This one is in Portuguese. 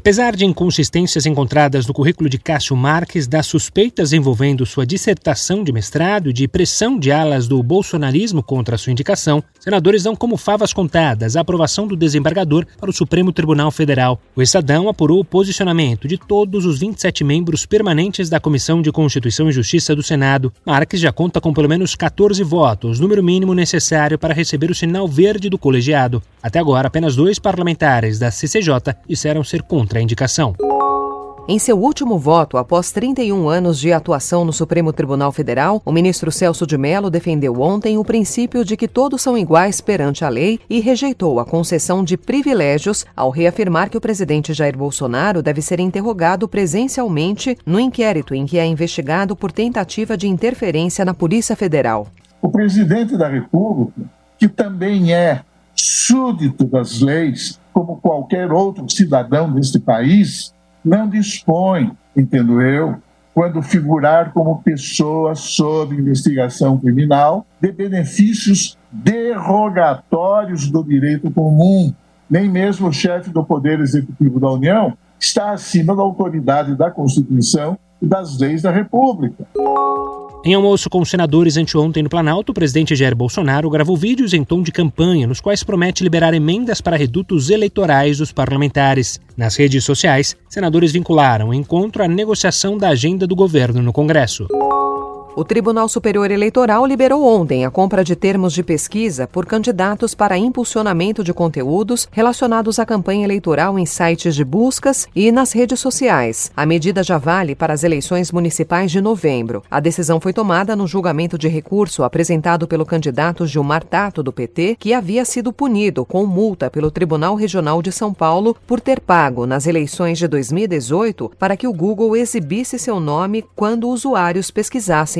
Apesar de inconsistências encontradas no currículo de Cássio Marques, das suspeitas envolvendo sua dissertação de mestrado e de pressão de alas do bolsonarismo contra sua indicação, senadores dão como favas contadas a aprovação do desembargador para o Supremo Tribunal Federal. O Estadão apurou o posicionamento de todos os 27 membros permanentes da Comissão de Constituição e Justiça do Senado. Marques já conta com pelo menos 14 votos, número mínimo necessário para receber o sinal verde do colegiado. Até agora, apenas dois parlamentares da CCJ disseram ser contra contra a indicação. Em seu último voto, após 31 anos de atuação no Supremo Tribunal Federal, o ministro Celso de Mello defendeu ontem o princípio de que todos são iguais perante a lei e rejeitou a concessão de privilégios ao reafirmar que o presidente Jair Bolsonaro deve ser interrogado presencialmente no inquérito em que é investigado por tentativa de interferência na Polícia Federal. O presidente da República, que também é súdito das leis, como qualquer outro cidadão deste país, não dispõe, entendo eu, quando figurar como pessoa sob investigação criminal, de benefícios derrogatórios do direito comum. Nem mesmo o chefe do Poder Executivo da União está acima da autoridade da Constituição e das leis da República. Em almoço com os senadores anteontem no Planalto, o presidente Jair Bolsonaro gravou vídeos em tom de campanha nos quais promete liberar emendas para redutos eleitorais dos parlamentares. Nas redes sociais, senadores vincularam o encontro à negociação da agenda do governo no Congresso. O Tribunal Superior Eleitoral liberou ontem a compra de termos de pesquisa por candidatos para impulsionamento de conteúdos relacionados à campanha eleitoral em sites de buscas e nas redes sociais. A medida já vale para as eleições municipais de novembro. A decisão foi tomada no julgamento de recurso apresentado pelo candidato Gilmar Tato, do PT, que havia sido punido com multa pelo Tribunal Regional de São Paulo por ter pago, nas eleições de 2018, para que o Google exibisse seu nome quando usuários pesquisassem